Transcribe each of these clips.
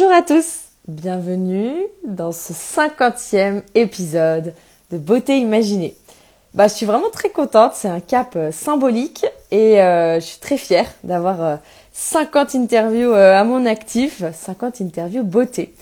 Bonjour à tous, bienvenue dans ce cinquantième épisode de Beauté Imaginée. Bah, je suis vraiment très contente, c'est un cap euh, symbolique et euh, je suis très fière d'avoir euh, 50 interviews euh, à mon actif, 50 interviews beauté.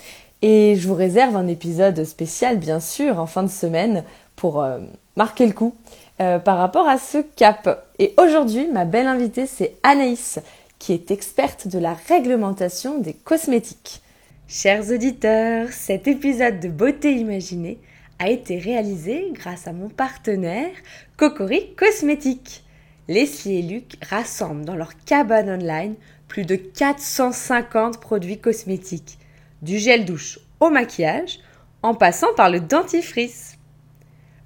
Et je vous réserve un épisode spécial, bien sûr, en fin de semaine pour marquer le coup par rapport à ce cap. Et aujourd'hui, ma belle invitée, c'est Anaïs, qui est experte de la réglementation des cosmétiques. Chers auditeurs, cet épisode de Beauté Imaginée a été réalisé grâce à mon partenaire Cocori Cosmétiques. Leslie et Luc rassemblent dans leur cabane online plus de 450 produits cosmétiques, du gel douche au maquillage, en passant par le dentifrice.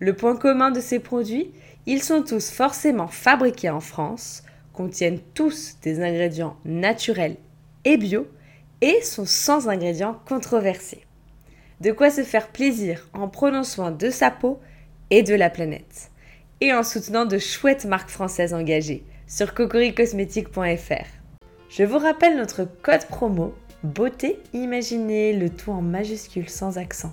Le point commun de ces produits, ils sont tous forcément fabriqués en France, contiennent tous des ingrédients naturels et bio, et sont sans ingrédients controversés. De quoi se faire plaisir en prenant soin de sa peau et de la planète. Et en soutenant de chouettes marques françaises engagées sur cocoricosmétique.fr. Je vous rappelle notre code promo Beauté Imaginée, le tout en majuscule sans accent,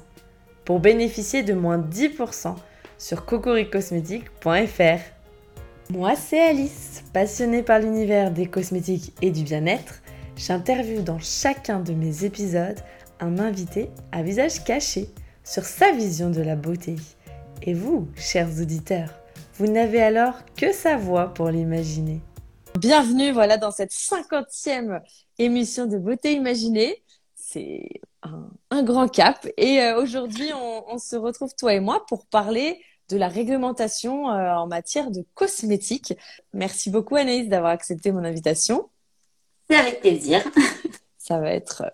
pour bénéficier de moins 10% sur cocoricosmétique.fr. Moi, c'est Alice, passionnée par l'univers des cosmétiques et du bien-être j'interviewe dans chacun de mes épisodes un invité à visage caché sur sa vision de la beauté. Et vous, chers auditeurs, vous n'avez alors que sa voix pour l'imaginer. Bienvenue voilà dans cette cinquantième émission de Beauté Imaginée. C'est un, grand cap et euh, aujourd'hui on, on, se retrouve toi et moi pour parler de la réglementation euh, en matière de cosmétiques. Merci beaucoup Anaïs d'avoir accepté mon invitation. C'est avec plaisir. Ça va être euh,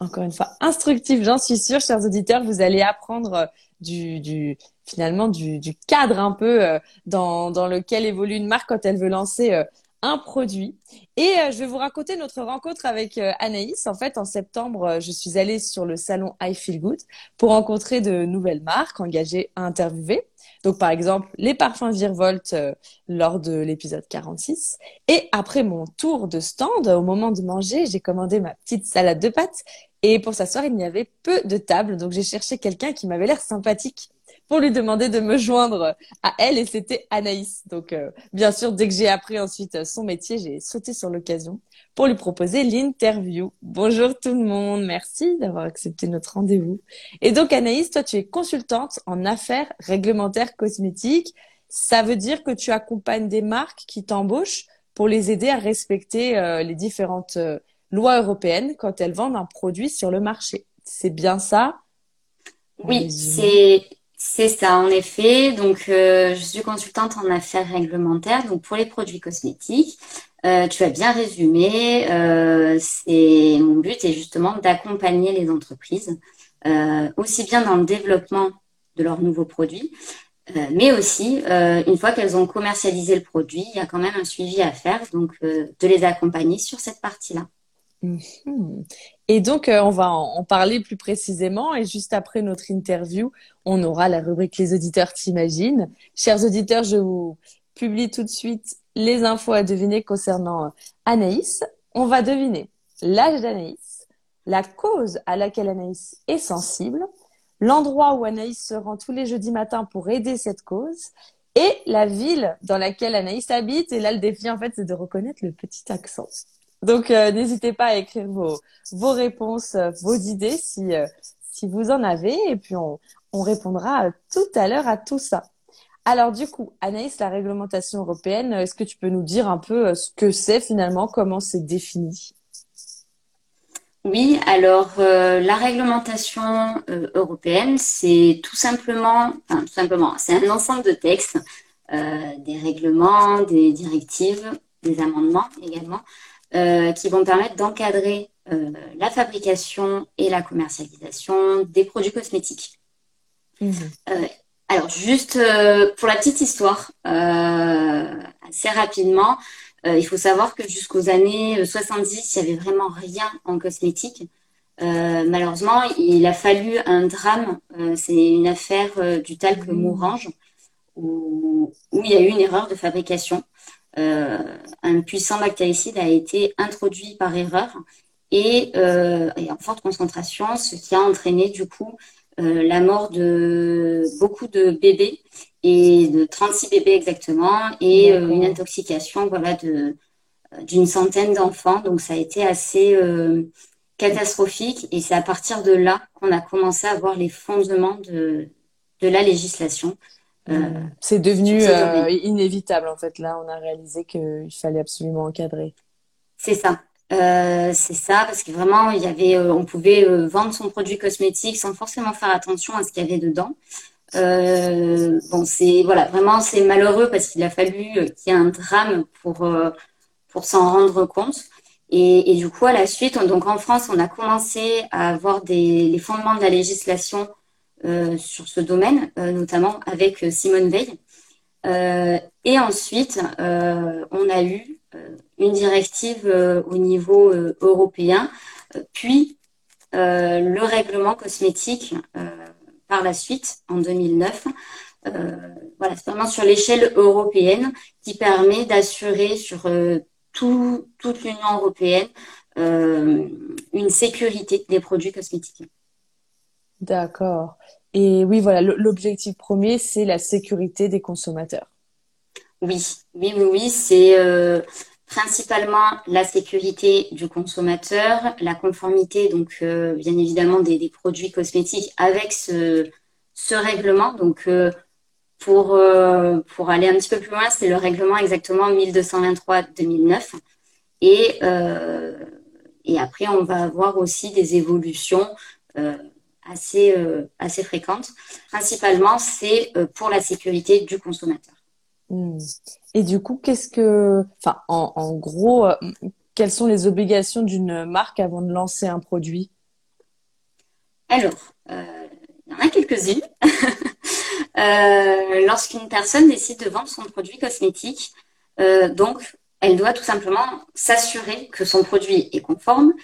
encore une fois instructif, j'en suis sûre, chers auditeurs. Vous allez apprendre euh, du, du finalement du, du, cadre un peu euh, dans, dans lequel évolue une marque quand elle veut lancer un produit. Et je vais vous raconter notre rencontre avec Anaïs. En fait, en septembre, je suis allée sur le salon I Feel Good pour rencontrer de nouvelles marques engagées à interviewer. Donc, par exemple, les parfums Virvolt euh, lors de l'épisode 46. Et après mon tour de stand, au moment de manger, j'ai commandé ma petite salade de pâtes. Et pour s'asseoir, il n'y avait peu de tables. Donc, j'ai cherché quelqu'un qui m'avait l'air sympathique pour lui demander de me joindre à elle et c'était Anaïs. Donc euh, bien sûr, dès que j'ai appris ensuite son métier, j'ai sauté sur l'occasion pour lui proposer l'interview. Bonjour tout le monde, merci d'avoir accepté notre rendez-vous. Et donc Anaïs, toi tu es consultante en affaires réglementaires cosmétiques. Ça veut dire que tu accompagnes des marques qui t'embauchent pour les aider à respecter euh, les différentes euh, lois européennes quand elles vendent un produit sur le marché. C'est bien ça? Oui, c'est c'est ça, en effet. Donc, euh, je suis consultante en affaires réglementaires, donc pour les produits cosmétiques. Euh, tu as bien résumé. Euh, c'est mon but est justement d'accompagner les entreprises, aussi bien dans le développement de leurs nouveaux produits, mais aussi une fois qu'elles ont commercialisé le produit, il y a quand même un suivi à faire, donc de les accompagner sur cette partie-là. Mmh. Et donc, euh, on va en, en, parler plus précisément. Et juste après notre interview, on aura la rubrique Les auditeurs t'imaginent. Chers auditeurs, je vous publie tout de suite les infos à deviner concernant euh, Anaïs. On va deviner l'âge d'Anaïs, la cause à laquelle Anaïs est sensible, l'endroit où Anaïs se rend tous les jeudis matins pour aider cette cause et la ville dans laquelle Anaïs habite. Et là, le défi, en fait, c'est de reconnaître le petit accent. Donc, euh, n'hésitez pas à écrire vos, réponses, euh, vos idées si, euh, si vous en avez. Et puis, on, on répondra tout à l'heure à tout ça. Alors, du coup, Anaïs, la réglementation européenne, est-ce que tu peux nous dire un peu ce que c'est finalement, comment c'est défini? Oui, alors, la réglementation européenne, c'est tout simplement, enfin, tout simplement, c'est un ensemble de textes, des règlements, des directives, des amendements également, euh, qui vont permettre d'encadrer euh, la fabrication et la commercialisation des produits cosmétiques. Mmh. Euh, alors, juste pour la petite histoire, assez rapidement, il faut savoir que jusqu'aux années 70, il n'y avait vraiment rien en cosmétique. malheureusement, il a fallu un drame. C'est une affaire du talc mmh. Mourange où, où, il y a eu une erreur de fabrication un puissant bactéricide a été introduit par erreur et, en forte concentration, ce qui a entraîné du coup la mort de beaucoup de bébés et de 36 bébés exactement et une intoxication voilà de d'une centaine d'enfants. Donc ça a été assez catastrophique et c'est à partir de là qu'on a commencé à voir les fondements de, de la législation. Euh, c'est devenu euh, inévitable en fait. Là, on a réalisé qu'il fallait absolument encadrer. C'est ça. Euh, c'est ça parce que vraiment il y avait, on pouvait vendre son produit cosmétique sans forcément faire attention à ce qu'il y avait dedans. bon, c'est voilà, vraiment c'est malheureux parce qu'il a fallu qu'il y ait un drame pour pour s'en rendre compte. Et, et, du coup, à la suite, donc en France, on a commencé à avoir des, les fondements de la législation sur ce domaine, euh, notamment avec euh, Simone Veil. et ensuite, on a eu une directive au niveau européen, puis le règlement cosmétique par la suite en 2009. voilà, c'est vraiment sur l'échelle européenne qui permet d'assurer sur tout, toute l'Union européenne une sécurité des produits cosmétiques. D'accord. Et oui, voilà, l'objectif premier, c'est la sécurité des consommateurs. Oui, oui, oui, oui, c'est euh, principalement la sécurité du consommateur, la conformité, donc euh, bien évidemment des, produits cosmétiques avec ce, règlement. Donc euh, pour pour aller un petit peu plus loin, c'est le règlement exactement 1223-2009. Et et après, on va avoir aussi des évolutions assez fréquentes. Principalement, c'est euh, pour la sécurité du consommateur. Hmm. Et du coup, qu'est-ce que, enfin, en, en gros, euh, quelles sont les obligations d'une marque avant de lancer un produit? Alors, il y en a quelques-unes. Lorsqu'une personne décide de vendre son produit cosmétique, donc, elle doit tout simplement s'assurer que son produit est conforme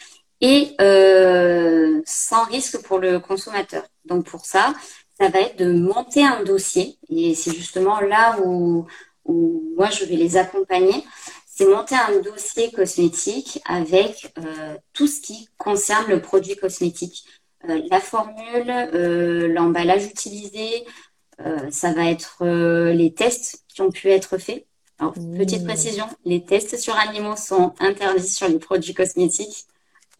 et euh, sans risque pour le consommateur. Donc pour ça, ça va être de monter un dossier et c'est justement là où, où, moi je vais les accompagner. C'est monter un dossier cosmétique avec euh, tout ce qui concerne le produit cosmétique, euh, la formule, euh, l'emballage utilisé. Euh, ça va être euh, les tests qui ont pu être faits. Alors, petite mmh. précision, les tests sur animaux sont interdits sur les produits cosmétiques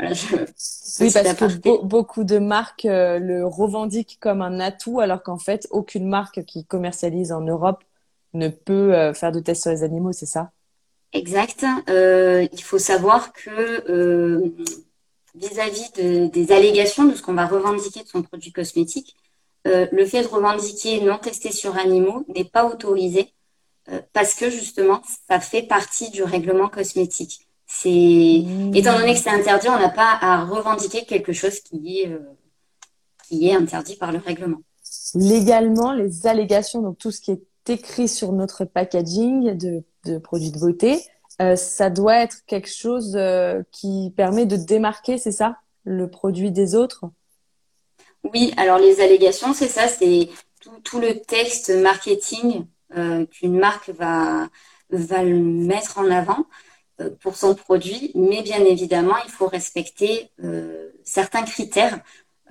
oui, parce que beaucoup de marques euh, le revendiquent comme un atout, alors qu'en fait, aucune marque qui commercialise en Europe ne peut euh, faire de tests sur les animaux, c'est ça? Exact. Euh, il faut savoir que vis-à-vis des allégations de ce qu'on va revendiquer de son produit cosmétique, le fait de revendiquer non testé sur animaux n'est pas autorisé parce que justement, ça fait partie du règlement cosmétique. C'est mmh. étant donné que c'est interdit, on n'a pas à revendiquer quelque chose qui est euh, qui est interdit par le règlement. Légalement, les allégations, donc tout ce qui est écrit sur notre packaging de, de produits de beauté, euh, ça doit être quelque chose euh, qui permet de démarquer, c'est ça, le produit des autres? Oui, alors les allégations, c'est ça, c'est tout, tout, le texte marketing qu'une marque va va le mettre en avant. Euh, pour son produit, mais bien évidemment, il faut respecter euh, certains critères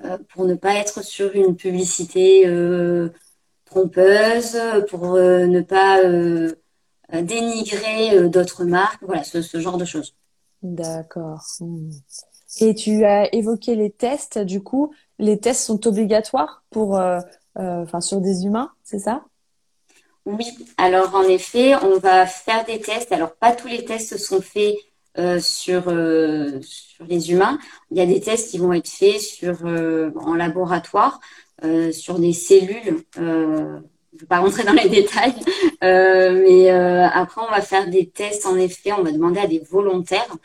euh, pour ne pas être sur une publicité trompeuse, pour ne pas dénigrer d'autres marques, voilà, ce, ce, genre de choses. D'accord. Hmm. Et tu as évoqué les tests, du coup, les tests sont obligatoires pour, enfin, sur des humains, c'est ça? Oui, alors en effet, on va faire des tests. Alors pas tous les tests sont faits euh, sur euh, sur les humains. Il y a des tests qui vont être faits sur euh, en laboratoire sur des cellules. je ne vais pas rentrer dans les détails, mais après on va faire des tests. En effet, on va demander à des volontaires.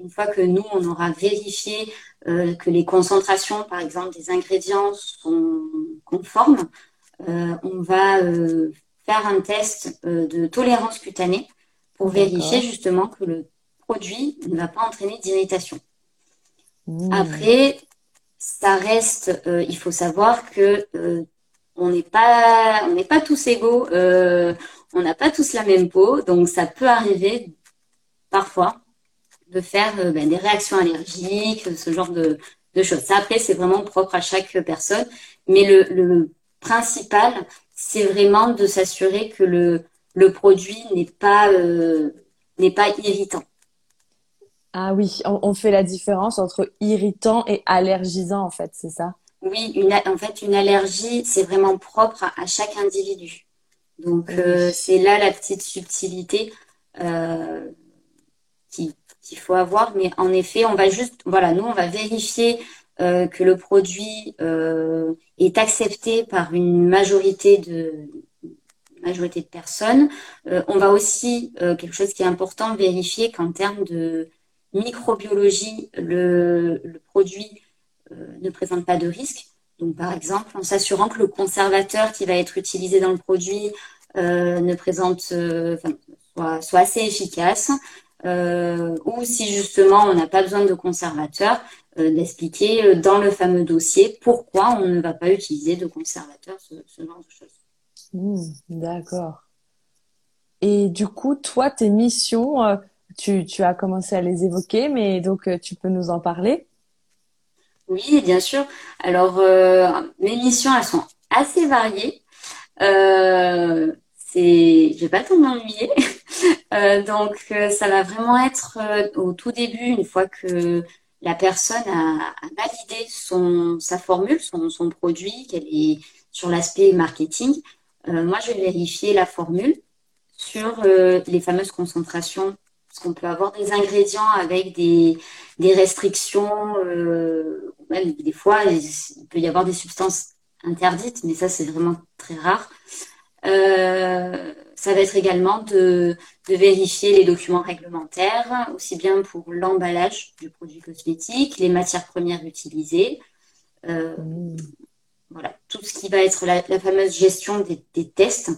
Une fois que nous on aura vérifié que les concentrations, par exemple, des ingrédients sont conformes, on va faire un test euh, de tolérance cutanée pour vérifier justement que le produit ne va pas entraîner d'irritation. Mmh. Après, ça reste, euh, il faut savoir que euh, on n'est pas, on n'est pas tous égaux, on n'a pas tous la même peau, donc ça peut arriver parfois de faire ben, des réactions allergiques, ce genre de, choses. Ça, après, c'est vraiment propre à chaque personne. Mais le, principal, c'est vraiment de s'assurer que le, le produit n'est pas, n'est pas irritant. Ah oui, on, fait la différence entre irritant et allergisant, en fait, c'est ça? Oui, en fait, une allergie, c'est vraiment propre à, chaque individu. Donc, euh, c'est là la petite subtilité euh, qu'il faut avoir. Mais en effet, on va juste, voilà, nous, on va vérifier euh, que le produit est accepté par une majorité de, majorité de personnes. on va aussi, quelque chose qui est important, vérifier qu'en termes de microbiologie, le, produit euh, ne présente pas de risque. Donc, par exemple, en s'assurant que le conservateur qui va être utilisé dans le produit euh, ne présente, euh, soit, assez efficace, ou si justement on n'a pas besoin de conservateur, d'expliquer dans le fameux dossier pourquoi on ne va pas utiliser de conservateur, ce, genre de choses. Mmh, d'accord. Et du coup, toi, tes missions, tu, tu, as commencé à les évoquer, mais donc euh, tu peux nous en parler? Oui, bien sûr. Alors, euh, mes missions, elles sont assez variées. Euh, c'est, je vais pas trop m'ennuyer. Euh, donc, ça va vraiment être au tout début, une fois que la personne a, validé son, sa formule, son, son produit, qu'elle est sur l'aspect marketing. moi, je vais vérifier la formule sur les fameuses concentrations parce qu'on peut avoir des ingrédients avec des, des restrictions, euh, même des fois, il peut y avoir des substances interdites, mais ça, c'est vraiment très rare. Euh, ça va être également de, vérifier les documents réglementaires, aussi bien pour l'emballage du produit cosmétique, les matières premières utilisées, euh, voilà, tout ce qui va être la, fameuse gestion des, tests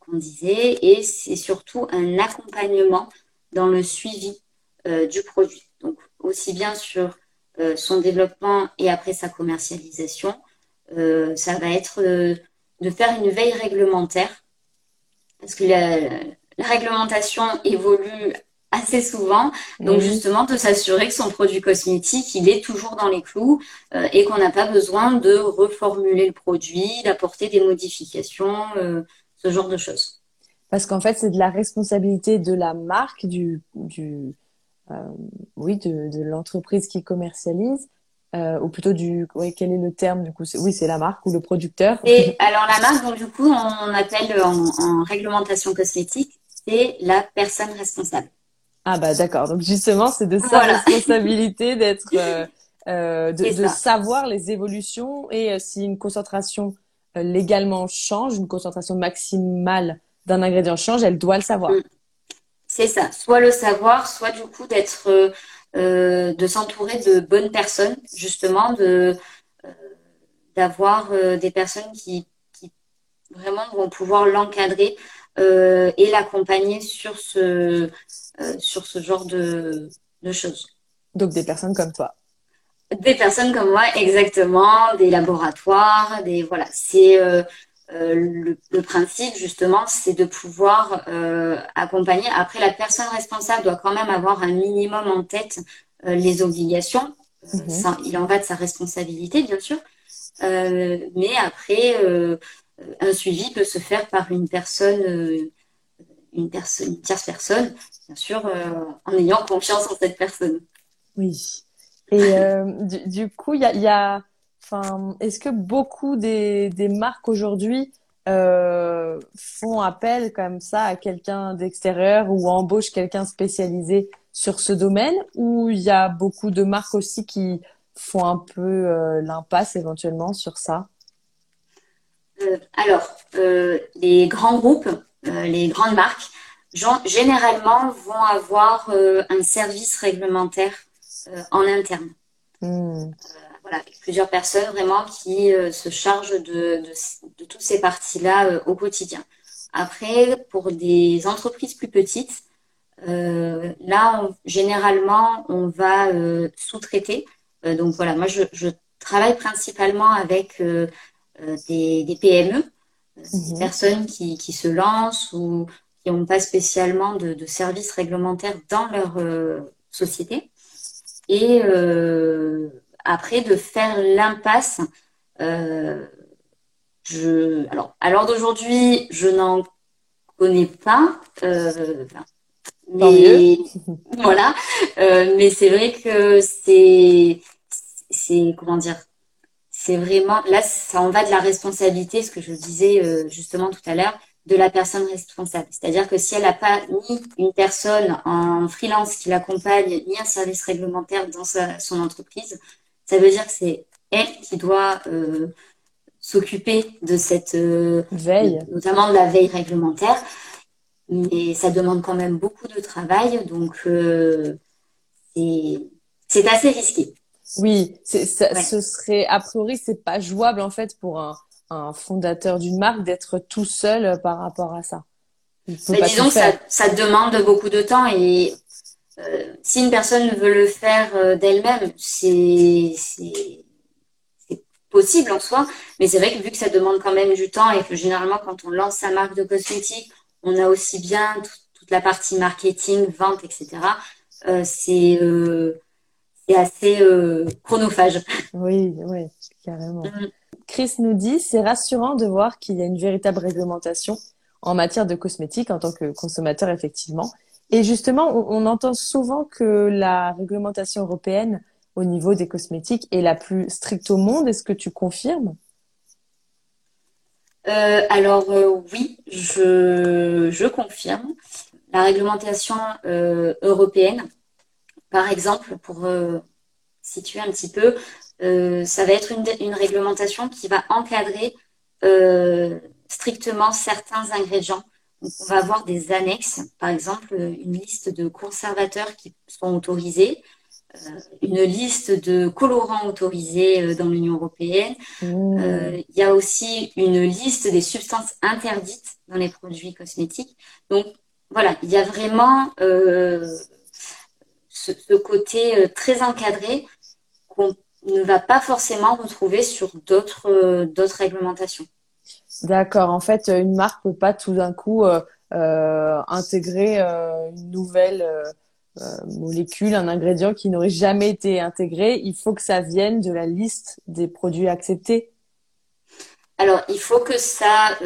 qu'on disait, et c'est surtout un accompagnement dans le suivi euh, du produit. Donc, aussi bien sur euh, son développement et après sa commercialisation, euh, ça va être de faire une veille réglementaire parce que la, réglementation évolue assez souvent. Donc justement, de s'assurer que son produit cosmétique, il est toujours dans les clous et qu'on n'a pas besoin de reformuler le produit, d'apporter des modifications, ce genre de choses parce qu'en fait, c'est de la responsabilité de la marque, du, du euh, oui, de, de l'entreprise qui commercialise, euh, ou plutôt du, oui, quel est le terme du coup? Oui, c'est la marque ou le producteur. Et alors la marque, donc du coup, on appelle en, en réglementation cosmétique, c'est la personne responsable. Ah bah d'accord. Donc justement, c'est de sa responsabilité d'être, euh, euh de, de savoir les évolutions et euh, si une concentration euh, légalement change, une concentration maximale d'un ingrédient change, elle doit le savoir. Mm. C'est ça. Soit le savoir, soit du coup d'être, euh, euh, de s'entourer de bonnes personnes, justement, de euh, d'avoir des personnes qui, qui, vraiment vont pouvoir l'encadrer et l'accompagner sur ce sur ce genre de, de choses. Donc des personnes comme toi. Des personnes comme moi, exactement, des laboratoires, des voilà. C'est euh, le, principe justement, c'est de pouvoir euh, accompagner. Après, la personne responsable doit quand même avoir un minimum en tête euh, les obligations. Mhm. il en va de sa responsabilité, bien sûr. mais après, un suivi peut se faire par une personne, une personne, une tierce personne, bien sûr, en ayant confiance en cette personne. Oui. Et du, du, coup, il y a, y a Enfin, est-ce que beaucoup des, des marques aujourd'hui euh, font appel comme ça à quelqu'un d'extérieur ou embauchent quelqu'un spécialisé sur ce domaine? Ou il y a beaucoup de marques aussi qui font un peu euh, l'impasse éventuellement sur ça? Euh, Alors, les grands groupes, les grandes marques, généralement vont avoir un service réglementaire en interne. Hmm voilà, plusieurs personnes vraiment qui euh, se chargent de, de, toutes ces parties-là euh, au quotidien. Après, pour des entreprises plus petites, euh, là, généralement, on va sous-traiter. donc voilà, moi, je, je, travaille principalement avec des, des, PME, des mhm. personnes qui, qui, se lancent ou qui n'ont pas spécialement de, de services réglementaires dans leur société. Et après, de faire l'impasse. je, alors, à l'heure d'aujourd'hui, je n'en connais pas. mais voilà. mais c'est vrai que c'est, c'est comment dire, c'est vraiment là, ça en va de la responsabilité, ce que je disais justement tout à l'heure, de la personne responsable. C'est-à-dire que si elle n'a pas ni une personne en freelance qui l'accompagne, ni un service réglementaire dans son entreprise, ça veut dire que c'est elle qui doit euh, s'occuper de cette euh, veille, notamment de la veille réglementaire. Mais ça demande quand même beaucoup de travail, donc euh, c'est assez risqué. Oui, ce serait a priori c'est pas jouable en fait pour un un fondateur d'une marque d'être tout seul par rapport à ça. Mais disons que ça, ça, demande beaucoup de temps et euh, si une personne veut le faire euh, d'elle-même, c'est possible en soi, mais c'est vrai que vu que ça demande quand même du temps et que généralement quand on lance sa marque de cosmétiques, on a aussi bien toute la partie marketing, vente, etc. Euh, c'est euh, assez chronophage. Oui, oui, carrément. Mm. Chris nous dit, c'est rassurant de voir qu'il y a une véritable réglementation en matière de cosmétiques en tant que consommateur, effectivement. Et justement, on, entend souvent que la réglementation européenne au niveau des cosmétiques est la plus stricte au monde. Est-ce que tu confirmes? Euh, Alors euh, oui, je, confirme. La réglementation euh, européenne, par exemple, pour situer un petit peu, ça va être une, réglementation qui va encadrer strictement certains ingrédients. Donc, on va avoir des annexes, par exemple une liste de conservateurs qui sont autorisés, euh, une liste de colorants autorisés euh, dans l'Union européenne. Mmh. Euh, il y a aussi une liste des substances interdites dans les produits cosmétiques. Donc voilà, il y a vraiment ce, ce, côté très encadré qu'on ne va pas forcément retrouver sur d'autres euh, d'autres réglementations. D'accord. En fait, une marque peut pas tout d'un coup euh, euh intégrer euh, une nouvelle molécule, un ingrédient qui n'aurait jamais été intégré. Il faut que ça vienne de la liste des produits acceptés. Alors, il faut que ça,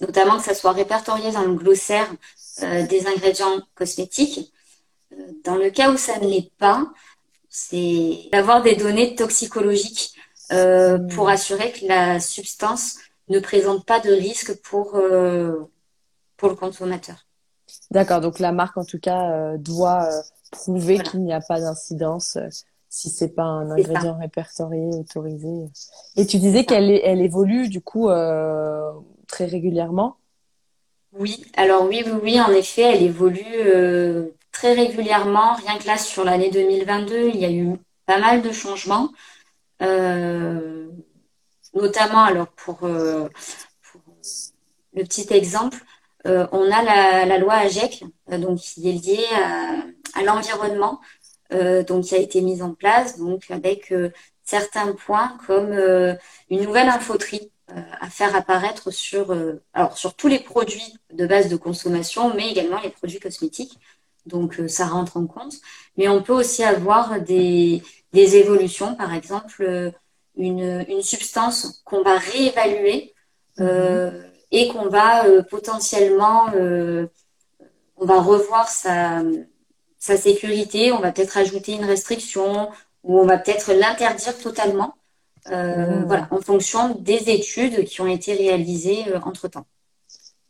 notamment que ça soit répertorié dans le glossaire des ingrédients cosmétiques. Dans le cas où ça ne l'est pas, c'est d'avoir des données toxicologiques mmh. pour assurer que la substance ne présente pas de risque pour, euh, pour le consommateur. D'accord, donc la marque en tout cas euh, doit prouver qu'il n'y a pas d'incidence si c'est pas un ingrédient répertorié, autorisé. Et tu disais qu'elle elle évolue du coup très régulièrement? Oui, alors oui, oui, oui, en effet, elle évolue très régulièrement. Rien que là, sur l'année 2022, il y a eu pas mal de changements. Euh, notamment, alors pour, euh, le petit exemple, euh, on a la, loi AGEC, donc qui est liée à, l'environnement, donc qui a été mise en place, donc avec certains points comme une nouvelle infoterie à faire apparaître sur, alors sur tous les produits de base de consommation, mais également les produits cosmétiques. Donc euh, ça rentre en compte. Mais on peut aussi avoir des, évolutions, par exemple euh, une, une substance qu'on va réévaluer euh, mhm. et qu'on va potentiellement, on va revoir sa, sa sécurité, on va peut-être ajouter une restriction ou on va peut-être l'interdire totalement. Mhm. Voilà, en fonction des études qui ont été réalisées entre temps.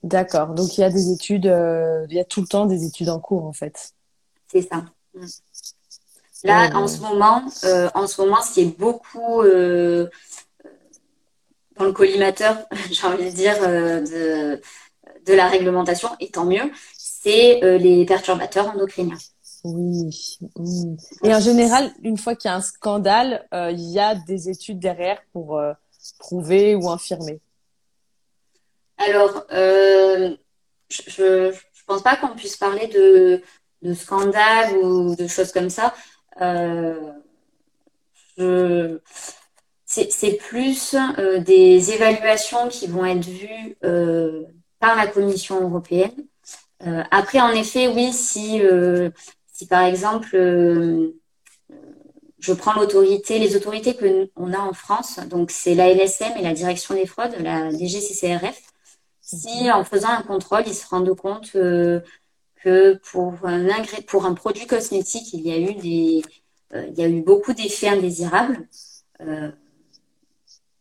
D'accord. Donc il y a des études, euh, il y a tout le temps des études en cours en fait. C'est ça. Là, en ce moment, euh, en ce moment, ce qui est beaucoup euh, dans le collimateur, j'ai envie de dire, de, de la réglementation, et tant mieux, c'est les perturbateurs endocriniens. Oui. Et en général, une fois qu'il y a un scandale, il y a des études derrière pour prouver ou infirmer. Alors, euh, je ne pense pas qu'on puisse parler de, de, scandale ou de choses comme ça. Euh, c'est plus euh, des évaluations qui vont être vues par la Commission européenne. après, en effet, oui, si si par exemple, je prends l'autorité, les autorités que on a en France, donc c'est la NSM et la Direction des fraudes, la DGCCRF. Si en faisant un contrôle, ils se rendent compte que pour un pour un produit cosmétique, il y a eu des, il y a eu beaucoup d'effets indésirables.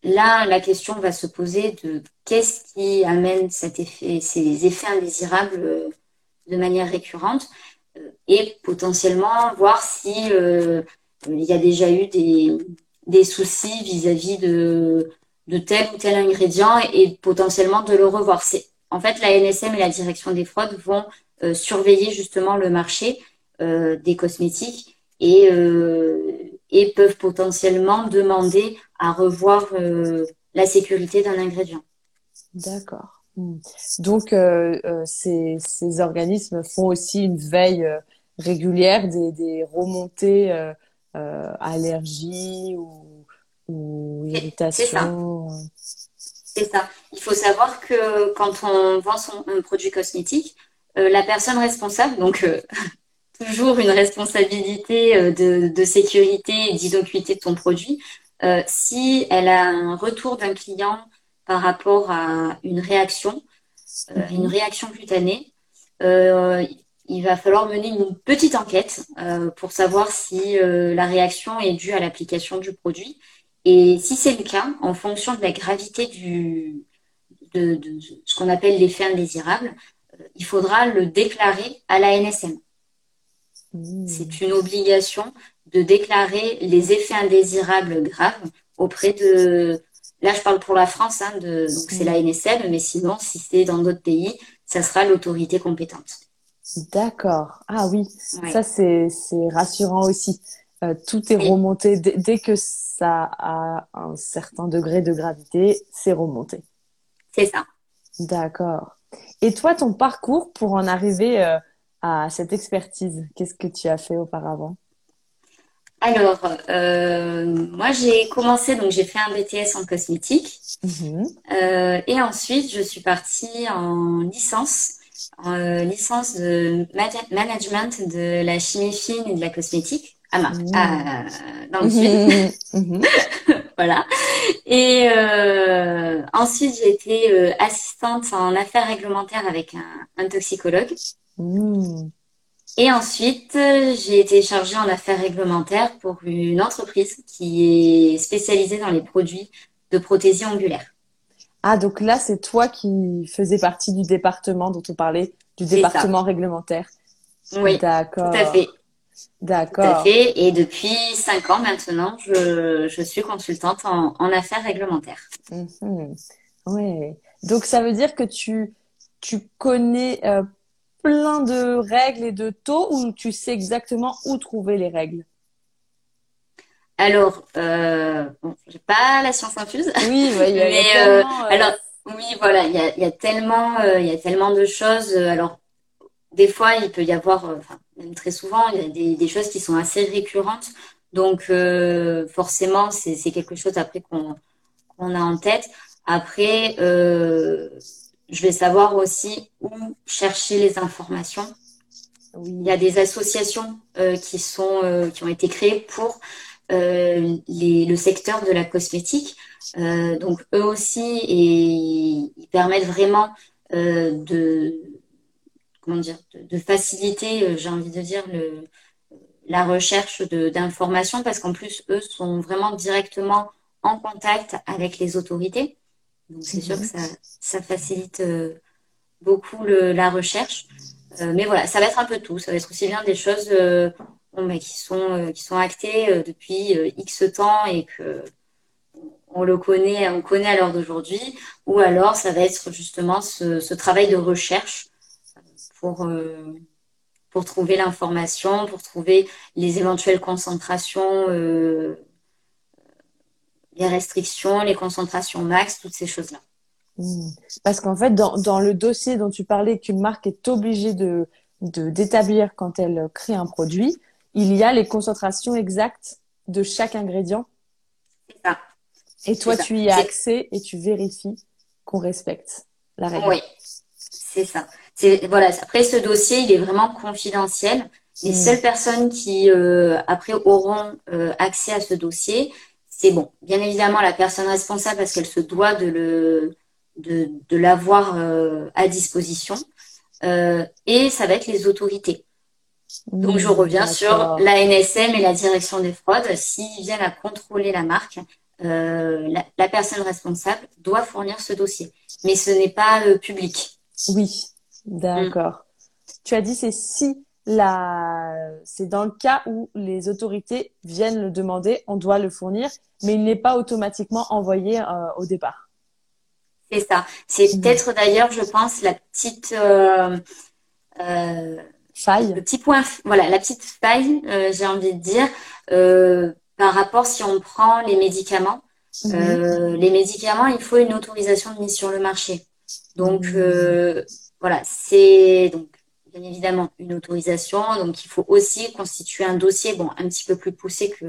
Là, la question va se poser de qu'est-ce qui amène cet effet, ces effets indésirables euh, de manière récurrente euh, et potentiellement voir si euh, il y a déjà eu des, soucis vis-à-vis de, de tel ou tel ingrédient et potentiellement de le revoir. C'est en fait la NSM et la direction des fraudes vont surveiller justement le marché des cosmétiques et et peuvent potentiellement demander à revoir euh, la sécurité d'un ingrédient. D'accord. Hmm. Donc, euh, euh, ces, ces, organismes font aussi une veille régulière des, des remontées allergies ou, ou irritations. C'est ça. Il faut savoir que quand on vend son, un produit cosmétique, la personne responsable, donc toujours une responsabilité euh, de, sécurité et d'innocuité de ton produit. Euh, si elle a un retour d'un client par rapport à une réaction, euh, mhm. une réaction cutanée, il va falloir mener une petite enquête pour savoir si la réaction est due à l'application du produit. Et si c'est le cas, en fonction de la gravité du, de, de ce qu'on appelle l'effet indésirable, il faudra le déclarer à la NSM. C'est une obligation de déclarer les effets indésirables graves auprès de. Là, je parle pour la France, hein, de... donc c'est la NSM, mais sinon, si c'est dans d'autres pays, ça sera l'autorité compétente. D'accord. Ah oui, ça c'est rassurant aussi. Euh, tout est remonté dès, que ça a un certain degré de gravité, c'est remonté. C'est ça. D'accord. Et toi, ton parcours pour en arriver euh, à cette expertise Qu'est-ce que tu as fait auparavant? Alors, euh, moi j'ai commencé, donc j'ai fait un BTS en cosmétique. Mhm. Euh, et ensuite, je suis partie en licence, en euh, licence de management de la chimie fine et de la cosmétique à, Mar mhm. dans le sud. Mhm. voilà. Et ensuite, j'ai été assistante en affaires réglementaires avec un toxicologue. Mmh. Et ensuite, j'ai été chargée en affaires réglementaires pour une entreprise qui est spécialisée dans les produits de prothésie angulaire. Ah, donc là, c'est toi qui faisais partie du département dont on parlait, du département réglementaire. Oui, d'accord. Tout à fait. D'accord. Tout à fait. Et depuis cinq ans maintenant, je, je suis consultante en, en affaires réglementaires. Mmh. Oui. Donc ça veut dire que tu, tu connais euh, plein de règles et de taux ou tu sais exactement où trouver les règles? Alors, euh, bon, j'ai pas la science infuse. Oui, il y a, mais euh, euh, alors oui, voilà, il y a, y a, tellement, il y a tellement de choses. Alors, des fois, il peut y avoir, enfin, même très souvent, il y a des, choses qui sont assez récurrentes. Donc, forcément, c'est quelque chose après qu'on a en tête. Après, euh, je vais savoir aussi où chercher les informations. Il y a des associations euh, qui sont euh, qui ont été créées pour euh, le secteur de la cosmétique. donc eux aussi et ils permettent vraiment de comment dire de, faciliter, j'ai envie de dire le la recherche d'informations parce qu'en plus eux sont vraiment directement en contact avec les autorités. Donc c'est sûr que ça, ça facilite euh, beaucoup le, la recherche. Euh, mais voilà, ça va être un peu tout. Ça va être aussi bien des choses euh, bon, mais qui sont qui sont actées depuis X temps et que on le connaît, on connaît à l'heure d'aujourd'hui, ou alors ça va être justement ce, ce travail de recherche pour pour trouver l'information, pour trouver les éventuelles concentrations les restrictions, les concentrations max, toutes ces choses-là. Hmm. Parce qu'en fait, dans, dans, le dossier dont tu parlais, qu'une marque est obligée de d'établir quand elle crée un produit, il y a les concentrations exactes de chaque ingrédient. C'est ça. Et toi, tu y as accès et tu vérifies qu'on respecte la règle. Oui, c'est ça. C'est voilà. Après, ce dossier, il est vraiment confidentiel Les mmh. seules personnes qui, après, auront accès à ce dossier, c'est bon, bien évidemment la personne responsable parce qu'elle se doit de le de, de l'avoir à disposition. et ça va être les autorités. Donc, je reviens sur la NSM et la direction des fraudes. S'ils viennent à contrôler la marque, euh, la, personne responsable doit fournir ce dossier. Mais ce n'est pas euh, public. Oui, d'accord. Tu as dit c'est si la, c'est dans le cas où les autorités viennent le demander, on doit le fournir, mais il n'est pas automatiquement envoyé euh, au départ. C'est ça. C'est mmh. peut-être d'ailleurs, je pense, la petite faille. Le petit point, voilà, la petite faille, euh, j'ai envie de dire, euh, par rapport si on prend les médicaments. Mhm. Euh, les médicaments, il faut une autorisation de mise sur le marché. Donc mhm. Voilà, c'est donc bien évidemment une autorisation. Donc il faut aussi constituer un dossier, bon, un petit peu plus poussé que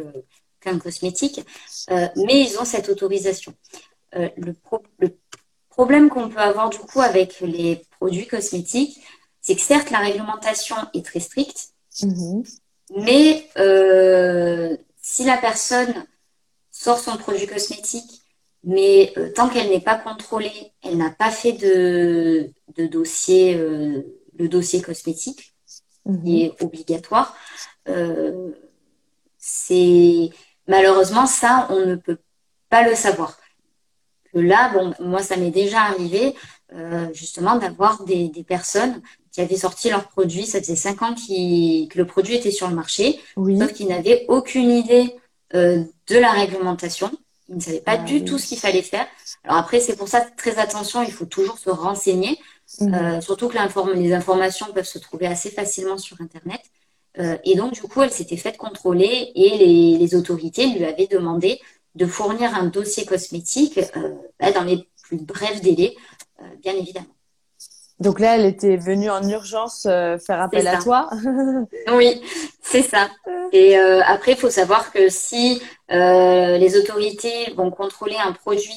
qu'un cosmétique, mais ils ont cette autorisation. le, le problème qu'on peut avoir du coup avec les produits cosmétiques, c'est que certes, la réglementation est très stricte, mhm. mais euh, si la personne sort son produit cosmétique, mais euh, tant qu'elle n'est pas contrôlée, elle n'a pas fait de, dossier, euh, le dossier cosmétique, qui mhm. est obligatoire, c'est malheureusement ça, on ne peut pas le savoir. là, bon, moi, ça m'est déjà arrivé justement d'avoir des, des, personnes qui avaient sorti leur produit. Ça faisait cinq ans que le produit était sur le marché, sauf qu'ils n'avaient aucune idée euh, de la réglementation. Ils ne savaient pas ah du tout ce qu'il fallait faire. Alors après, c'est pour ça très attention, il faut toujours se renseigner, mhm. euh, surtout que les informations peuvent se trouver assez facilement sur Internet. Euh, et donc, du coup, elle s'était faite contrôler et les, les, autorités lui avaient demandé de fournir un dossier cosmétique bah, dans les plus brefs délais, bien évidemment. Donc là, elle était venue en urgence euh, faire appel à toi. oui, c'est ça. Et euh, après, il faut savoir que si euh, les autorités vont contrôler un produit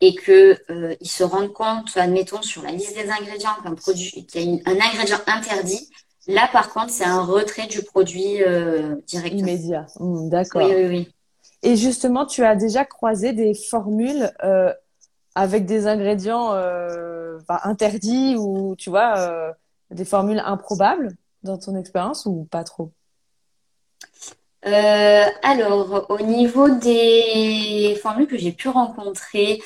et que ils se rendent compte, admettons, sur la liste des ingrédients qu'un produit, qu'il y a un ingrédient interdit, là, par contre, c'est un retrait du produit directement. Immédiat. Mmh, d'accord. Oui, oui, oui. Et justement, tu as déjà croisé des formules avec des ingrédients euh, interdits ou tu vois euh, des formules improbables dans ton expérience ou pas trop? Euh, alors, au niveau des formules que j'ai pu rencontrer,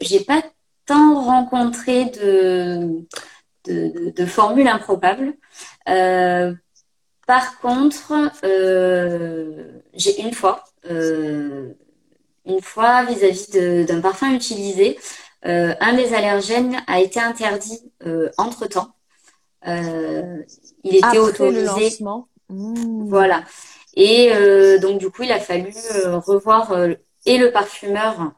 j'ai pas tant rencontré de, de, formules improbables. par contre, j'ai une fois, une fois vis-à-vis d'un parfum utilisé, un des allergènes a été interdit euh, entre-temps. Euh, il était autorisé. Mmh. Voilà. Et donc du coup, il a fallu revoir et le parfumeur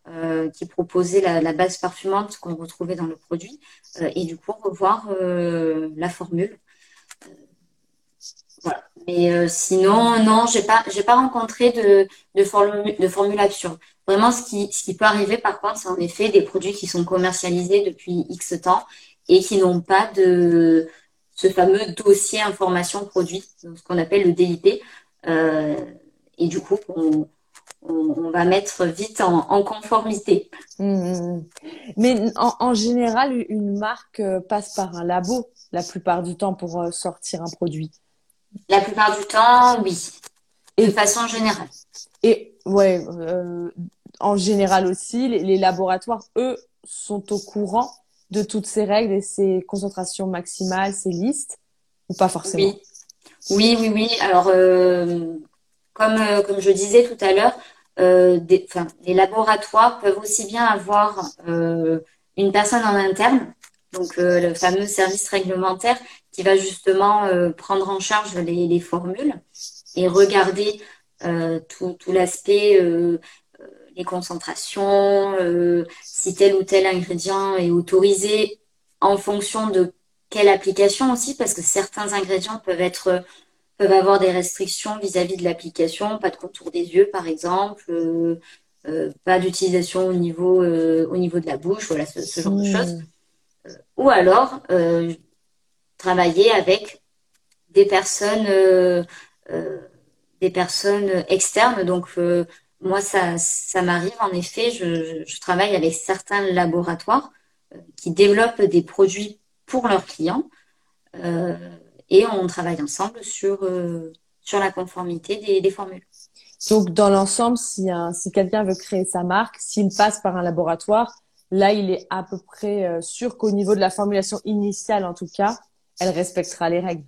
qui proposait la, la base parfumante qu'on retrouvait dans le produit, et du coup revoir la formule. Voilà. Mais sinon, non, j'ai pas, j'ai pas rencontré de, de, formule, de formule absurde. Vraiment, ce qui, ce qui peut arriver, par contre, c'est en effet des produits qui sont commercialisés depuis X temps et qui n'ont pas de ce fameux dossier information produit, ce qu'on appelle le DIP. Euh, et du coup, on, on, va mettre vite en, en conformité. Mmh, mmh, mmh. Mais en, en, général, une marque euh, passe par un labo la plupart du temps pour euh, sortir un produit. La plupart du temps, oui. Et, de façon générale. Et ouais, euh, en général aussi, les, laboratoires, eux, sont au courant de toutes ces règles et ces concentrations maximales, ces listes, ou pas forcément? Oui, oui, oui. oui. Alors, euh, comme, euh, comme je disais tout à l'heure, euh, les laboratoires peuvent aussi bien avoir une personne en interne, donc le fameux service réglementaire qui va justement prendre en charge les, les formules et regarder tout, tout l'aspect les concentrations, euh, si tel ou tel ingrédient est autorisé en fonction de quelle application aussi, parce que certains ingrédients peuvent être peuvent avoir des restrictions vis-à-vis de l'application, pas de contour des yeux par exemple, euh, euh, pas d'utilisation au niveau au niveau de la bouche, voilà ce, genre de mmh. choses. ou alors travailler avec des personnes, des personnes externes. Donc moi, ça, ça m'arrive en effet. Je, je, travaille avec certains laboratoires qui développent des produits pour leurs clients et on travaille ensemble sur sur la conformité des, des formules. Donc, dans l'ensemble, si, si quelqu'un veut créer sa marque, s'il passe par un laboratoire, là, il est à peu près euh, sûr qu'au niveau de la formulation initiale, en tout cas, elle respectera les règles.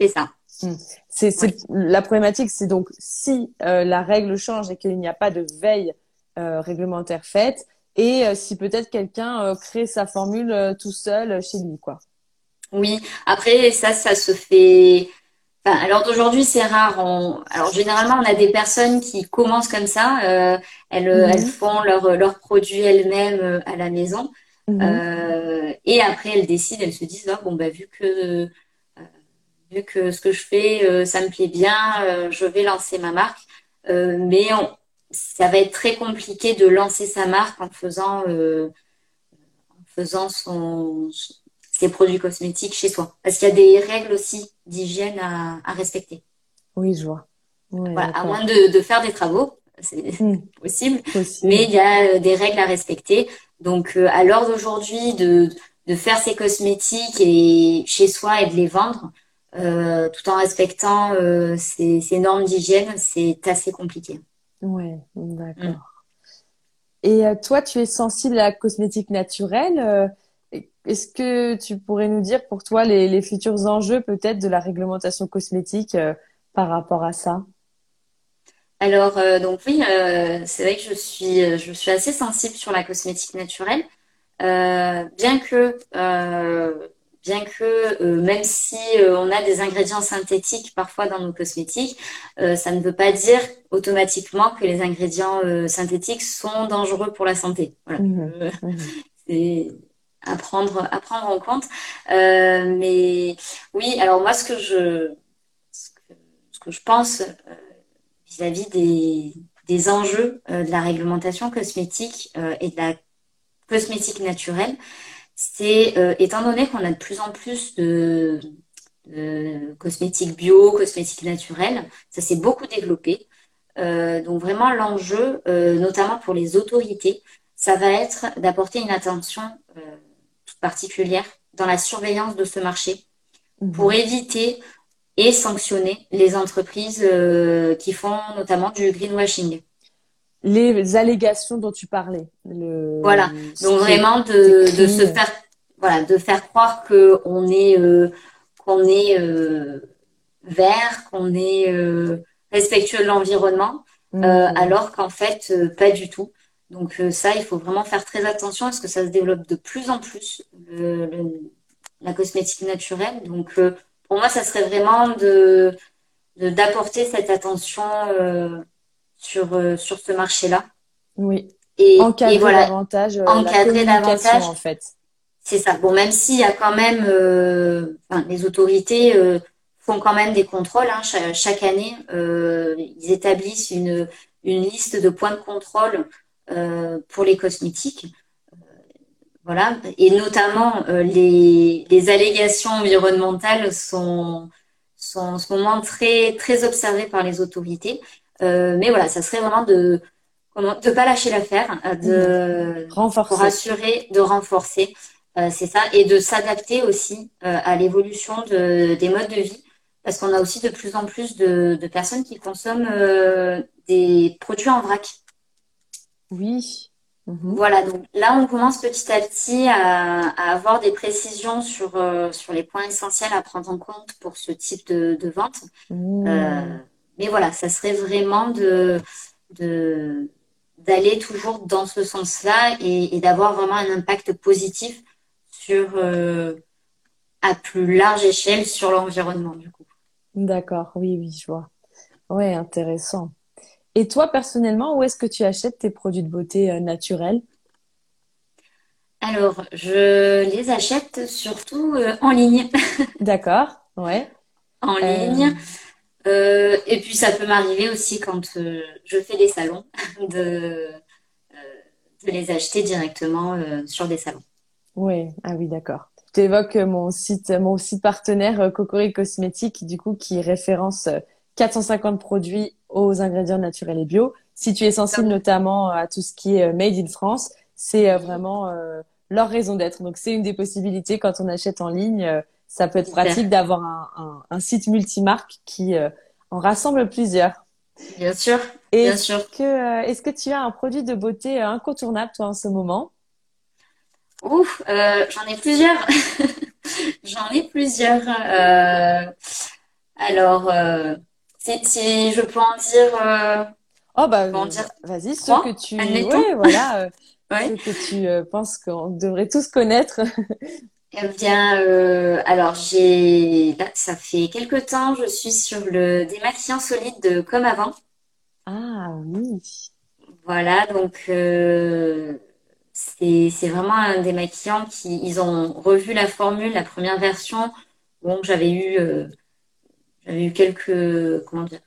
C'est ça. Hmm. C'est la problématique, c'est donc si euh, la règle change et qu'il n'y a pas de veille euh, réglementaire faite, et si peut-être quelqu'un crée sa formule tout seul chez lui, quoi. Oui. Après, ça, ça se fait alors d'aujourd'hui, c'est rare. Alors généralement, on a des personnes qui commencent comme ça. Euh, elles, mhm. elles, font leurs leur produits elles-mêmes euh, à la maison. Mhm. Euh, et après, elles décident, elles se disent, ah, bon, bah, vu que, vu que ce que je fais, ça me plaît bien, je vais lancer ma marque. mais ça va être très compliqué de lancer sa marque en faisant, en faisant son ses produits cosmétiques chez soi. Parce qu'il y a des règles aussi d'hygiène à, à, respecter. Oui, je vois. voilà, à moins de, de, faire des travaux, c'est hmm. possible, mais il y a euh, des règles à respecter. Donc, euh, à l'heure d'aujourd'hui, de, de faire ses cosmétiques et chez soi et de les vendre, euh, tout en respectant euh, ces, ces, normes d'hygiène, c'est assez compliqué. Ouais, d'accord. Hmm. Et euh, toi, tu es sensible à la cosmétique naturelle est-ce que tu pourrais nous dire pour toi les, futurs enjeux peut-être de la réglementation cosmétique par rapport à ça? Alors euh, donc oui, euh, c'est vrai que je suis je suis assez sensible sur la cosmétique naturelle, bien que bien que même si on a des ingrédients synthétiques parfois dans nos cosmétiques, ça ne veut pas dire automatiquement que les ingrédients synthétiques sont dangereux pour la santé. Voilà. Mmh. Mmh à prendre, à prendre en compte. Euh, mais oui, alors moi, ce que je, ce que, je pense euh, vis-à-vis des, des enjeux euh, de la réglementation cosmétique et de la cosmétique naturelle, c'est étant donné qu'on a de plus en plus de, de cosmétiques bio, cosmétiques naturelles, ça s'est beaucoup développé. donc vraiment l'enjeu, notamment pour les autorités, ça va être d'apporter une attention particulière dans la surveillance de ce marché mhm. pour éviter et sanctionner les entreprises euh, qui font notamment du greenwashing. Les allégations dont tu parlais. Voilà, donc vraiment de, se faire, voilà, de faire croire que on est, euh, qu'on est euh, vert, qu'on est respectueux de l'environnement, mhm. alors qu'en fait pas du tout. Donc euh, ça, il faut vraiment faire très attention parce que ça se développe de plus en plus, la cosmétique naturelle. Donc euh, pour moi, ça serait vraiment de d'apporter cette attention euh, sur ce marché-là. Oui. Et, encadrer davantage encadrer davantage en fait. C'est ça. Bon, même s'il y a quand même, enfin, les autorités font quand même des contrôles hein, chaque, chaque, année. ils établissent une une liste de points de contrôle euh, pour les cosmétiques. Euh, voilà, et notamment euh, les, les, allégations environnementales sont, sont en ce moment très, très observées par les autorités. Mais voilà, ça serait vraiment de comment de pas lâcher l'affaire, de renforcer. pour assurer de renforcer, c'est ça, et de s'adapter aussi à l'évolution de, des modes de vie, parce qu'on a aussi de plus en plus de, de personnes qui consomment des produits en vrac. Oui. Mhm. Voilà, donc là, on commence petit à petit à, avoir des précisions sur, euh, sur les points essentiels à prendre en compte pour ce type de, vente. Mmh. Euh, mais voilà, ça serait vraiment de, de, d'aller toujours dans ce sens-là et, d'avoir vraiment un impact positif sur, euh, à plus large échelle sur l'environnement, du coup. D'accord, oui, oui, je vois. Ouais, intéressant. Et toi, personnellement, où est-ce que tu achètes tes produits de beauté euh, naturels? Alors, je les achète surtout euh, en ligne. D'accord, ouais. En euh, et puis, ça peut m'arriver aussi quand je fais des salons de, de les acheter directement sur des salons. Oui, ah oui, d'accord. t'évoques mon site, mon site partenaire Cocori Cosmétiques, du coup, qui référence 450 produits aux ingrédients naturels et bio. Si tu es sensible notamment à tout ce qui est made in France, c'est vraiment leur raison d'être. Donc c'est une des possibilités quand on achète en ligne. Ça peut être pratique d'avoir un, un, un, site multimarque qui en rassemble plusieurs. Bien sûr. Bien sûr. Que, euh, est-ce que tu as un produit de beauté euh, incontournable, toi, en ce moment? Ouf, euh, j'en ai plusieurs. j'en ai plusieurs. Euh, alors, euh, si, si, je peux en dire. oh, bah, vas-y, ce que tu. Ouais, voilà. ouais. Ce que tu penses qu'on devrait tous connaître. Eh bien, euh, alors j'ai, ça fait quelque temps, je suis sur le démaquillant solide de Comme Avant. Ah oui. Voilà, donc euh, c'est c'est vraiment un démaquillant qui ils ont revu la formule, la première version. Bon, j'avais eu euh, j'avais eu quelques comment dire,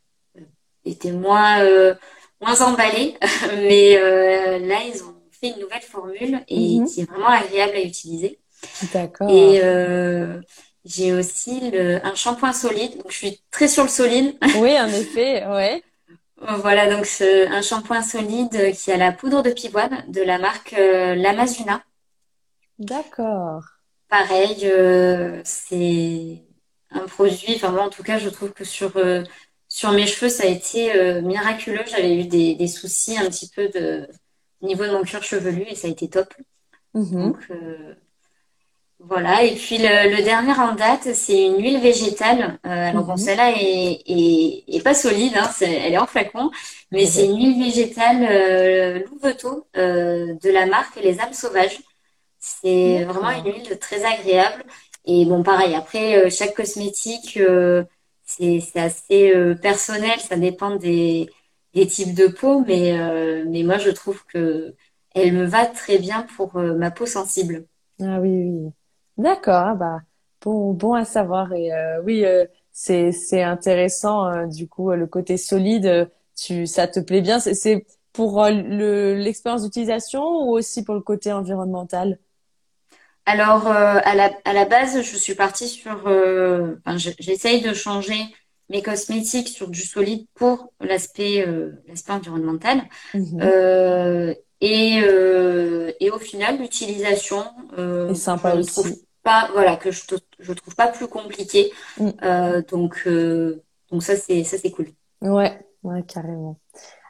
était moins euh, moins emballé, mais euh, là ils ont fait une nouvelle formule et mhm. qui est vraiment agréable à utiliser. D'accord. Et euh, j'ai aussi le, un shampoing solide. Donc, je suis très sur le solide. Oui, en effet, ouais. voilà, donc un shampoing solide qui a la poudre de pivoine de la marque euh, L'Amazuna. D'accord. Pareil, euh, c'est un produit. Enfin moi, en tout cas, je trouve que sur sur mes cheveux, ça a été miraculeux. J'avais eu des, des soucis un petit peu de au niveau de mon cuir chevelu et ça a été top. Donc voilà, et puis le, dernier en date, c'est une huile végétale. Euh, alors bon, mhm. celle-là est, est, est, pas solide, hein, elle est en flacon, mais c'est une huile végétale euh, Louveteau euh, de la marque Les âmes sauvages. C'est vraiment une huile très agréable. Et bon, pareil, après, euh, chaque cosmétique, euh, c'est assez euh, personnel, ça dépend des, des types de peau, mais, mais moi, je trouve que elle me va très bien pour ma peau sensible. Ah oui, oui. D'accord, ah bah bon, bon à savoir. Et euh, oui, euh, c'est c'est intéressant. Euh, du coup, le côté solide, tu ça te plaît bien. C'est pour le l'expérience d'utilisation ou aussi pour le côté environnemental? Alors à la à la base, je suis partie sur. Enfin, j'essaye de changer mes cosmétiques sur du solide pour l'aspect l'aspect environnemental. Mmh et, et au final, l'utilisation euh, est sympa aussi pas voilà que je je trouve pas plus compliqué. Mm. euh, donc euh, donc ça c'est ça c'est cool. Ouais ouais carrément.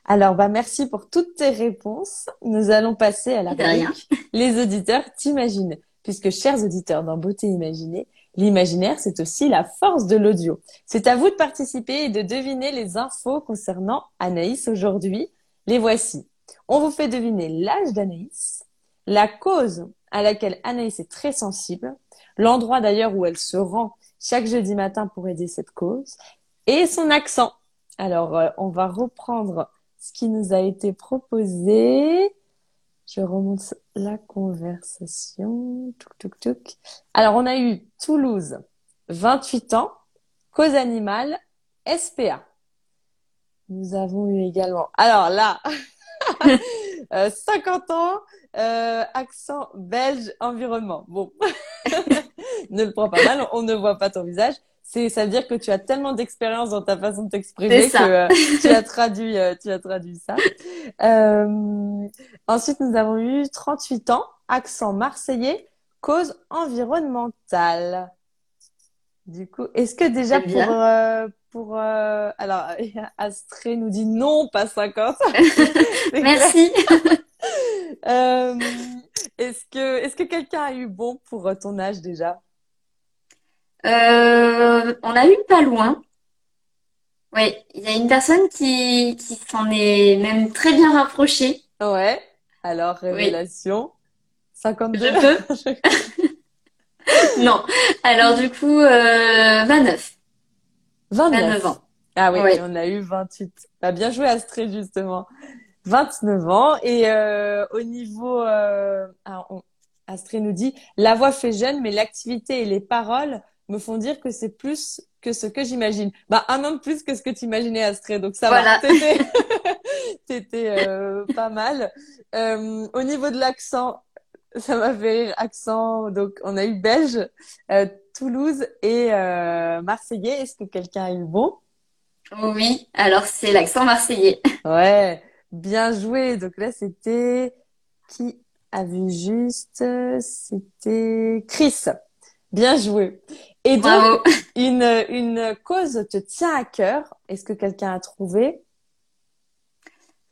Alors bah merci pour toutes tes réponses. Nous allons passer à la rubrique les auditeurs t'imaginent. Puisque chers auditeurs dans beauté imaginée l'imaginaire c'est aussi la force de l'audio. C'est à vous de participer et de deviner les infos concernant Anaïs aujourd'hui. Les voici. On vous fait deviner l'âge d'Anaïs la cause à laquelle Anaïs est très sensible, l'endroit d'ailleurs où elle se rend chaque jeudi matin pour aider cette cause, et son accent. Alors, euh, on va reprendre ce qui nous a été proposé. Je remonte la conversation. Alors, on a eu Toulouse, 28 ans, cause animale, SPA. Nous avons eu également. Alors là, 50 euh, ans, euh, accent belge, environnement. Bon, ne le prends pas mal, on ne voit pas ton visage. C'est, ça veut dire que tu as tellement d'expérience dans ta façon de t'exprimer que euh, tu as traduit, euh, tu as traduit ça. ensuite, nous avons eu 38 ans, accent marseillais, cause environnementale. Du coup, est-ce que déjà pour pour alors Astré nous dit non pas 50 merci euh, est-ce que, est-ce que quelqu'un a eu bon pour euh, ton âge déjà? Euh, On a eu pas loin. Oui, il y a une personne qui, qui s'en est même très bien rapprochée. Ouais. Alors, révélation. 52 Je peux Non. Alors, du coup, euh, 29. 29. ans. Ah oui, on a eu 28. Bah, bien joué Astrid, justement. 29 ans. Et euh, au niveau, euh, Astrid nous dit, la voix fait jeune, mais l'activité et les paroles me font dire que c'est plus que ce que j'imagine. Bah un homme plus que ce que tu imaginais, Astrid. Donc ça va. T'étais euh, pas mal. Euh, au niveau de l'accent, Ça m'a fait rire. Accent. Donc, on a eu Belge, euh, Toulouse et euh, Marseillais. Est-ce que quelqu'un a eu bon? Oui, alors c'est l'accent marseillais. Ouais, bien joué. Donc là, c'était qui a vu juste C'était Chris. Bien joué. Et donc, Bravo. une, une cause te tient à cœur. Est-ce que quelqu'un a trouvé?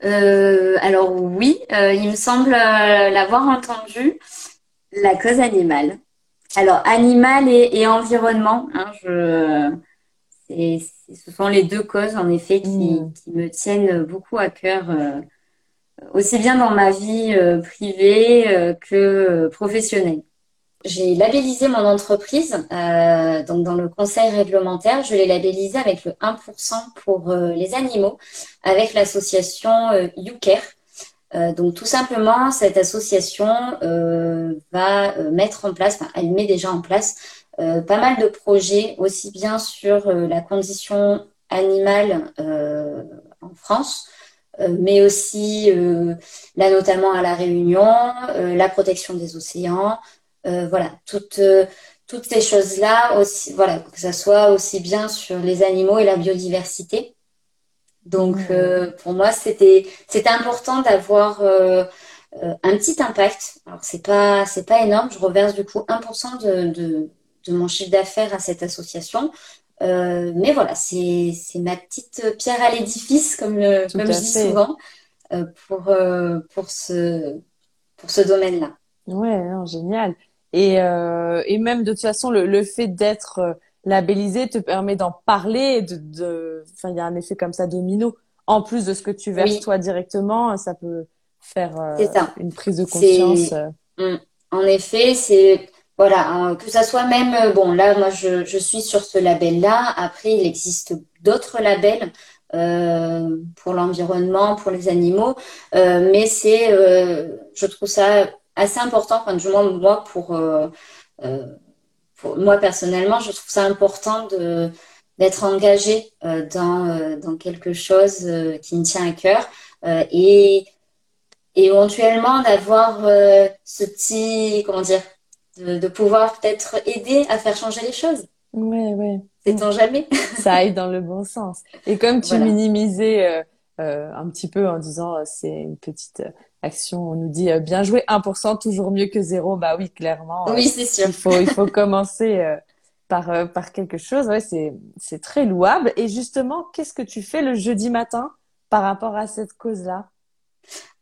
Euh, alors oui, euh, il me semble euh, l'avoir entendu, la cause animale. Alors animal et, et environnement, hein, je, c'est, ce sont les deux causes en effet qui, Mm. qui me tiennent beaucoup à cœur, euh, aussi bien dans ma vie euh, privée euh, que professionnelle. J'ai labellisé mon entreprise, euh, donc dans le conseil réglementaire, je l'ai labellisé avec le 1% pour euh, les animaux, avec l'association euh, YouCare. Euh, donc tout simplement, cette association va mettre en place, elle met déjà en place pas mal de projets, aussi bien sur la condition animale en France, mais aussi là notamment à La Réunion, la protection des océans, voilà, toutes, euh, toutes ces choses-là aussi, voilà, que ça soit aussi bien sur les animaux et la biodiversité. Donc, euh, pour moi, c'était c'était important d'avoir euh, euh, un petit impact. Alors, c'est pas c'est pas énorme. Je reverse du coup 1% de, de, de mon chiffre d'affaires à cette association. Euh, mais voilà, c'est ma petite pierre à l'édifice, comme le, comme je dis souvent, euh, pour euh, pour ce pour ce domaine-là. Ouais, non, génial. Et, euh, et même de toute façon, le, le fait d'être euh, labellisé te permet d'en parler, de, de, enfin, il y a un effet comme ça domino. En plus de ce que tu verses Oui. toi directement, ça peut faire euh, ça. une prise de conscience. Mm. En effet, c'est voilà hein, que ça soit même bon là moi je, je suis sur ce label-là. Après il existe d'autres labels euh, pour l'environnement, pour les animaux, mais c'est je trouve ça assez important. Enfin du moins moi pour, euh, euh, pour moi personnellement je trouve ça important de d'être engagé euh, dans dans quelque chose qui me tient à cœur et et éventuellement d'avoir ce petit, comment dire, de, de pouvoir peut-être aider à faire changer les choses. Ouais, ouais. Sait-on jamais? Ça aille dans le bon sens. Et comme tu Voilà. minimisais euh, euh, un petit peu en disant euh, c'est une petite action, on nous dit euh, bien joué, 1% toujours mieux que zéro. Bah oui, clairement. euh, Oui, c'est sûr. il faut, il faut commencer euh, par, euh, par quelque chose. Ouais, c'est, c'est très louable. Et justement, qu'est-ce que tu fais le jeudi matin par rapport à cette cause-là?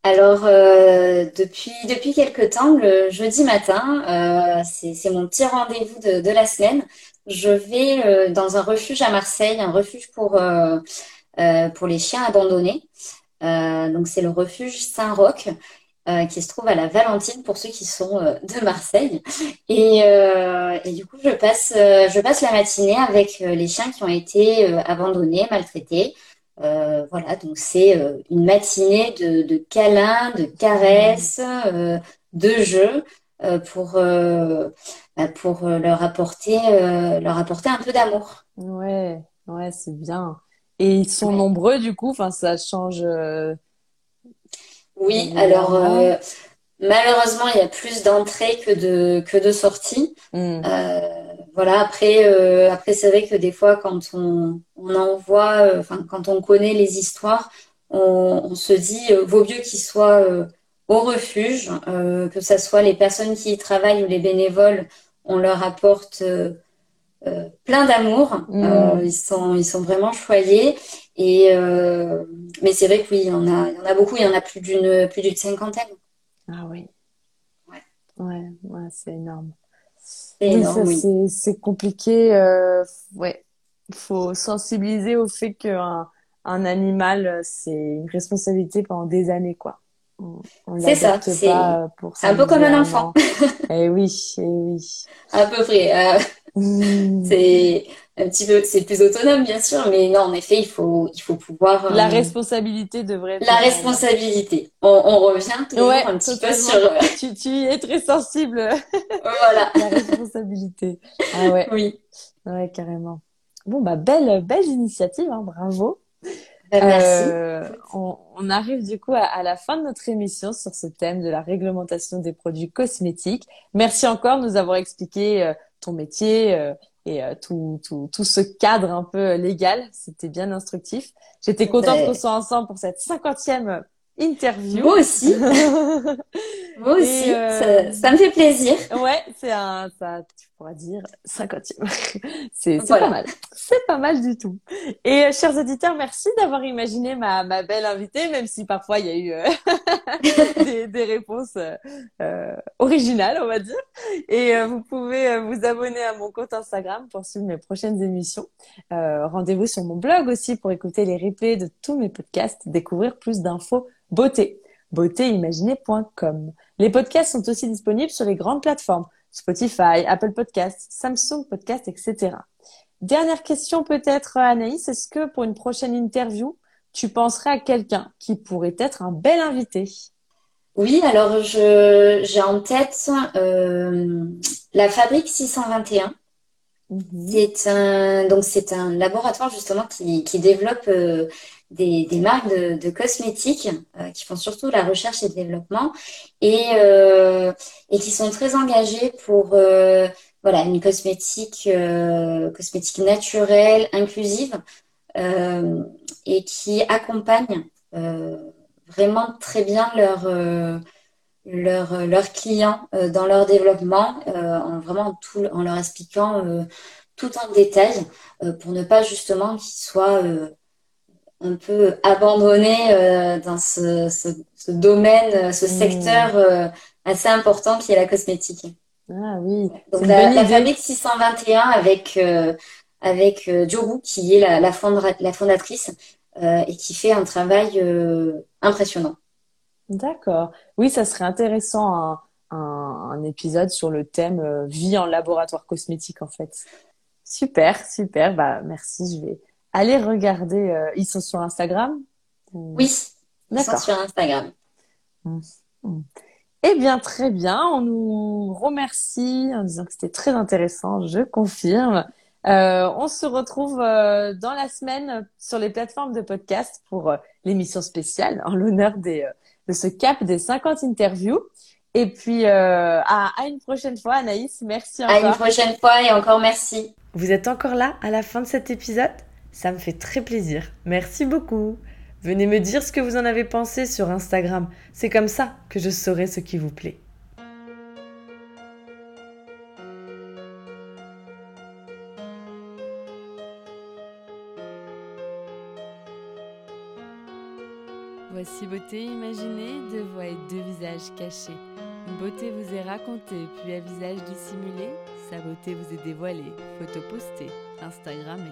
Alors, depuis, depuis quelque temps, le jeudi matin, c'est, c'est mon petit rendez-vous de, de la semaine. Je vais dans un refuge à Marseille, un refuge pour, euh, pour les chiens abandonnés. Euh, donc, c'est le refuge Saint-Roch, euh, qui se trouve à la Valentine pour ceux qui sont euh, de Marseille. Et, du coup, je passe, je passe la matinée avec les chiens qui ont été abandonnés, maltraités. Voilà, donc c'est une matinée de, câlins, de caresses, de jeux pour, bah, pour leur apporter, leur apporter un peu d'amour. Ouais, ouais, c'est bien. Et ils sont Ouais. nombreux, du coup, enfin, ça change. euh, Oui, Régulièrement. alors euh, malheureusement, il y a plus d'entrées que de, que de sorties. hmm. Euh, voilà, après, euh, après c'est vrai que des fois, quand on, on envoie, euh, enfin, quand on connaît les histoires, on, on se dit, euh, vaut mieux qu'ils soient euh, au refuge, euh, que ça soit les personnes qui y travaillent ou les bénévoles, on leur apporte euh, euh, plein d'amour. Mm. Euh, ils sont, ils sont vraiment choyés. Et, euh, mais c'est vrai que oui, il y en a, il y en a beaucoup, il y en a plus d'une, plus d'une cinquantaine. Ah oui. Ouais. Ouais, ouais, c'est énorme. C'est énorme, oui. c'est, compliqué. Euh, ouais. Il faut sensibiliser au fait qu'un un animal, euh, c'est une responsabilité pendant des années, quoi. C'est ça, c'est- euh, un peu comme un enfant. an. Eh oui, eh oui. À peu près. Euh, C'est un petit peu, c'est plus autonome, bien sûr, mais non, en effet, il faut, il faut pouvoir, La euh, responsabilité devrait être la responsabilité. On, on revient toujours Ouais, un petit peu sur, euh, Tu, tu es très sensible, voilà. la responsabilité. Ah ouais, Oui. ouais, carrément. Bon, bah, belle, belle initiative, hein, bravo. Ben, merci. On, on, arrive du coup à, à, la fin de notre émission sur ce thème de la réglementation des produits cosmétiques. Merci encore de nous avoir expliqué ton métier et tout, tout, tout ce cadre un peu légal. C'était bien instructif. J'étais contente qu'on soit ensemble pour cette cinquantième interview. Moi aussi. Moi aussi. Euh, ça, me fait plaisir. Ouais, c'est un, ça, tu pourras dire cinquantième. c'est, c'est pas mal. C'est pas mal du tout. Et euh, chers auditeurs, merci d'avoir imaginé ma, ma belle invitée, même si parfois il y a eu euh, des, des, réponses originales, on va dire. Et vous pouvez vous abonner à mon compte Instagram pour suivre mes prochaines émissions. rendez-vous sur mon blog aussi pour écouter les replays de tous mes podcasts, découvrir plus d'infos beauté, beautéimaginée.com. Les podcasts sont aussi disponibles sur les grandes plateformes, Spotify, Apple Podcasts, Samsung Podcasts, etc. Dernière question peut-être, Anaïs, est-ce que pour une prochaine interview, tu penserais à quelqu'un qui pourrait être un bel invité? Oui, alors je, j'ai en tête euh, la Fabrique 621. Mhm. C'est un donc c'est un laboratoire justement qui, qui développe euh, des, marques de, cosmétiques euh, qui font surtout la recherche et le développement et, euh, qui sont très engagés pour euh, voilà une cosmétique cosmétique naturelle, inclusive et qui accompagne vraiment très bien leurs clients dans leur développement en vraiment tout en leur expliquant tout en détail pour ne pas justement qu'ils soient un peu abandonné euh, dans ce, ce, domaine, euh, ce hmm. secteur euh, assez important qui est la cosmétique. Ah oui. Donc la, la fabrique 621 avec avec Jobu qui est la, la, la fondatrice et qui fait un travail impressionnant. D'accord. Oui, ça serait intéressant un, un, un, épisode sur le thème vie en laboratoire cosmétique en fait. Super, super. Bah merci. Je vais allez regarder. Euh, ils sont sur Instagram Oui, ils sont sur Instagram. Mmh. Mmh. Eh bien, très bien. On nous remercie en disant que c'était très intéressant. Je confirme. Euh, on se retrouve euh, dans la semaine sur les plateformes de podcast pour l'émission spéciale en l'honneur des, de ce cap des 50 interviews. Et puis, à, à, une prochaine fois, Anaïs. Merci encore. À une prochaine fois et encore merci. Vous êtes encore là à la fin de cet épisode? Ça me fait très plaisir. Merci beaucoup. Venez me dire ce que vous en avez pensé sur Instagram. C'est comme ça que je saurai ce qui vous plaît. Voici beauté imaginée, deux voix et deux visages cachés. Une beauté vous est racontée, puis un visage dissimulé. Sa beauté vous est dévoilée, photo postée, Instagrammée.